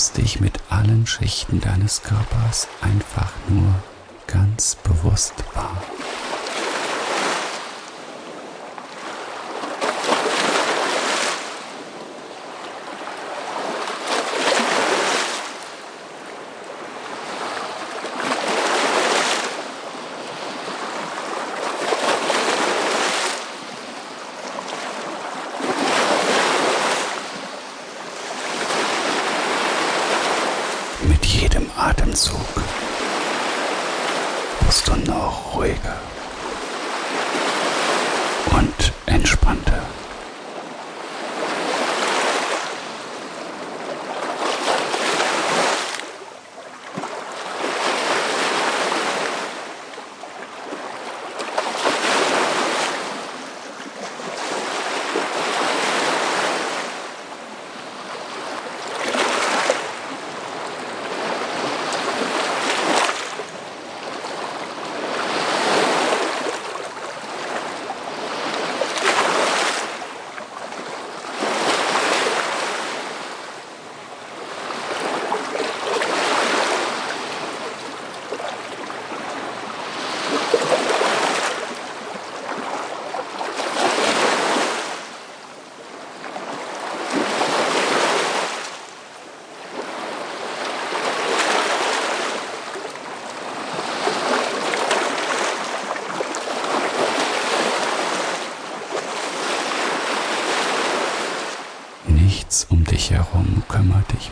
Nimmst dich mit allen Schichten deines Körpers einfach nur ganz bewusst wahr. Mit jedem Atemzug wirst du noch ruhiger und entspannter. Um dich herum kümmert dich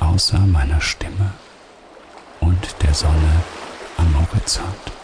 außer meiner Stimme und der Sonne am Horizont.